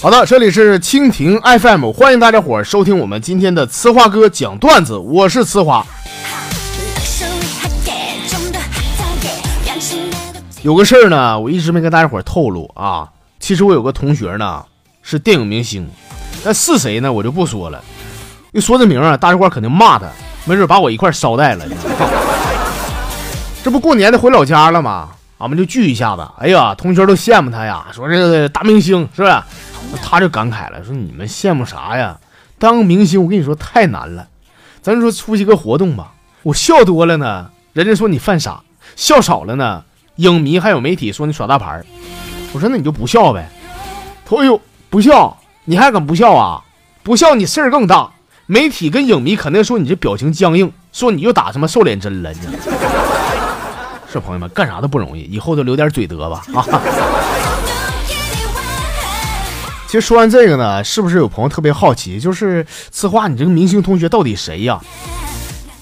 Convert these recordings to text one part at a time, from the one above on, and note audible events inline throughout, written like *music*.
好的，这里是蜻蜓 FM，欢迎大家伙儿收听我们今天的呲花哥讲段子，我是呲花。有个事儿呢，我一直没跟大家伙儿透露啊。其实我有个同学呢是电影明星，那是谁呢？我就不说了。一说这名啊，大家伙儿肯定骂他，没准把我一块捎带了。这不过年的回老家了吗？俺们就聚一下子。哎呀，同学都羡慕他呀，说这个大明星是不是？他就感慨了，说你们羡慕啥呀？当明星我跟你说太难了。咱说出席个活动吧，我笑多了呢，人家说你犯傻；笑少了呢，影迷还有媒体说你耍大牌。我说那你就不笑呗。他哎呦，不笑，你还敢不笑啊？不笑你事儿更大。媒体跟影迷肯定说你这表情僵硬，说你又打什么瘦脸针了。你是朋友们干啥都不容易，以后都留点嘴德吧啊。其实说完这个呢，是不是有朋友特别好奇？就是此话，你这个明星同学到底谁呀？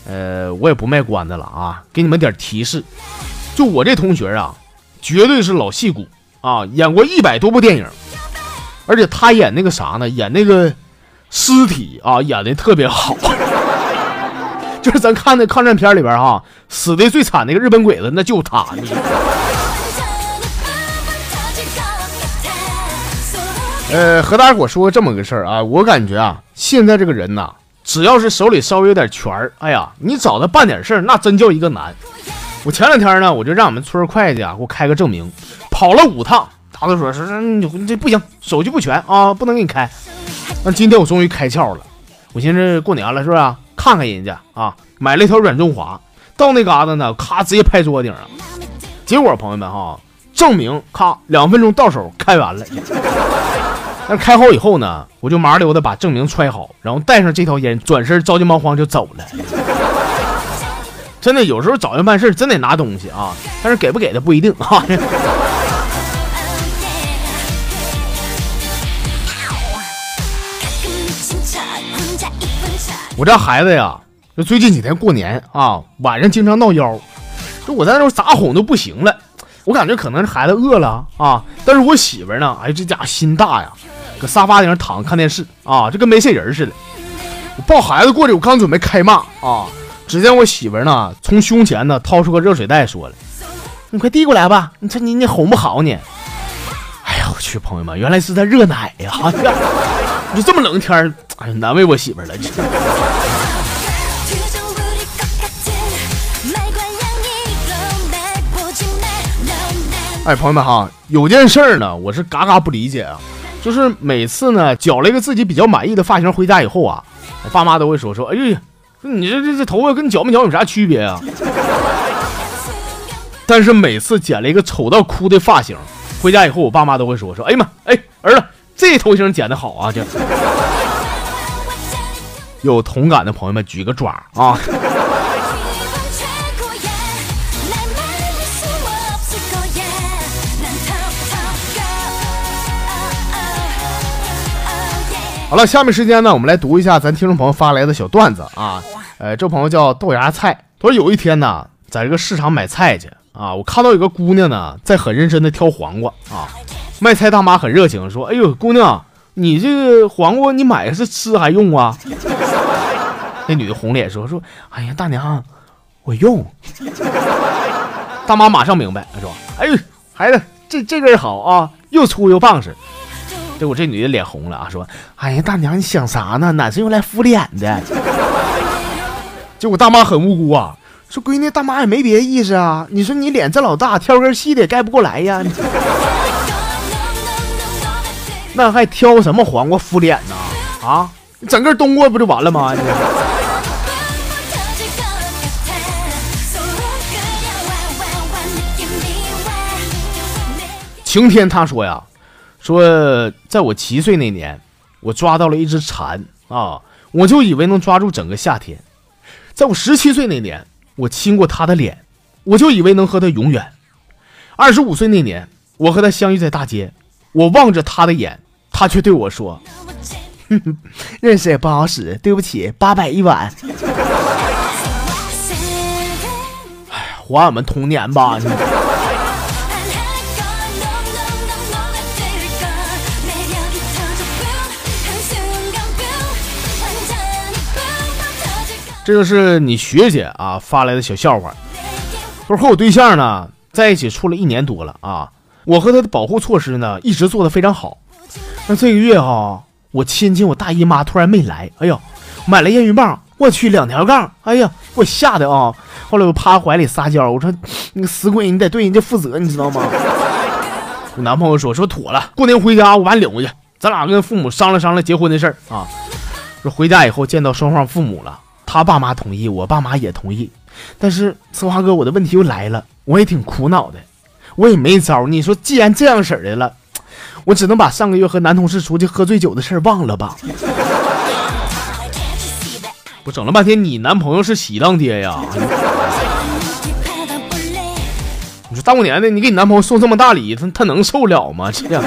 呃，我也不卖关子了啊，给你们点提示。就我这同学啊，绝对是老戏骨啊，演过一百多部电影，而且他演那个啥呢？演那个尸体啊，演的特别好。*laughs* 就是咱看那抗战片里边哈，死的最惨那个日本鬼子，那就他。呃，和大家伙说这么个事儿啊，我感觉啊，现在这个人呐，只要是手里稍微有点权儿，哎呀，你找他办点事儿，那真叫一个难。我前两天呢，我就让我们村会计啊给我开个证明，跑了五趟，他都说说这不行，手续不全啊，不能给你开。那今天我终于开窍了，我寻思过年了是不是？看看人家啊，买了一条软中华，到那嘎达呢，咔直接拍桌顶上。结果朋友们哈，证明咔两分钟到手开完了。那开好以后呢，我就麻溜的把证明揣好，然后带上这条烟，转身着急忙慌就走了。真的，有时候找人办事真得拿东西啊，但是给不给的不一定啊。*laughs* 我这孩子呀，就最近几天过年啊，晚上经常闹腰，就我在那咋哄都不行了。我感觉可能是孩子饿了啊，但是我媳妇呢，哎，这家伙心大呀。搁沙发顶上躺着看电视啊，就跟没事人似的。我抱孩子过去，我刚准备开骂啊，只见我媳妇呢从胸前呢掏出个热水袋，说了：“你快递过来吧，你这你你哄不好你。”哎呀，我去，朋友们，原来是在热奶呀！*laughs* 就这么冷天哎呀，难为我媳妇了。*laughs* 哎，朋友们哈，有件事儿呢，我是嘎嘎不理解啊。就是每次呢，剪了一个自己比较满意的发型回家以后啊，我爸妈都会说说，哎呀，你这这这头发跟剪没剪有啥区别啊？但是每次剪了一个丑到哭的发型回家以后，我爸妈都会说说，哎呀妈，哎儿子，这头型剪的好啊！这有同感的朋友们举个爪啊！好了，下面时间呢，我们来读一下咱听众朋友发来的小段子啊。呃，这朋友叫豆芽菜，他说有一天呢，在这个市场买菜去啊，我看到有个姑娘呢，在很认真的挑黄瓜啊。卖菜大妈很热情，说：“哎呦，姑娘，你这个黄瓜你买是吃还用啊？” *laughs* 那女的红脸说：“说，哎呀，大娘，我用。” *laughs* 大妈马上明白，说：“哎呦，孩子，这这根好啊，又粗又棒实。”结果这女的脸红了啊，说：“哎呀，大娘，你想啥呢？哪是用来敷脸的？” *laughs* 结果大妈很无辜啊，说：“闺女，大妈也没别的意思啊。你说你脸这老大，挑根细的也盖不过来呀。*laughs* 那还挑什么黄瓜敷脸呢？啊，整个冬瓜不就完了吗？”晴天他说呀。说，在我七岁那年，我抓到了一只蝉啊，我就以为能抓住整个夏天。在我十七岁那年，我亲过她的脸，我就以为能和她永远。二十五岁那年，我和她相遇在大街，我望着她的眼，她却对我说：“ *laughs* 认识也不好使，对不起，八百一碗。”哎呀，还俺们童年吧！这个是你学姐啊发来的小笑话。说和我对象呢在一起处了一年多了啊，我和他的保护措施呢一直做的非常好。那这个月哈，我亲戚我大姨妈突然没来，哎呦，买了验孕棒，我去两条杠，哎呀，给我吓得啊！后来我趴怀里撒娇，我说那个死鬼，你得对人家负责，你知道吗？我男朋友说说妥了，过年回家我把你领回去，咱俩跟父母商量商量结婚的事儿啊。说回家以后见到双方父母了。他爸妈同意，我爸妈也同意，但是策划哥，我的问题又来了，我也挺苦恼的，我也没招。你说既然这样式的了，我只能把上个月和男同事出去喝醉酒的事儿忘了吧。我整了半天，你男朋友是喜当爹呀？你说大过年的，你给你男朋友送这么大礼，他他能受了吗？这样。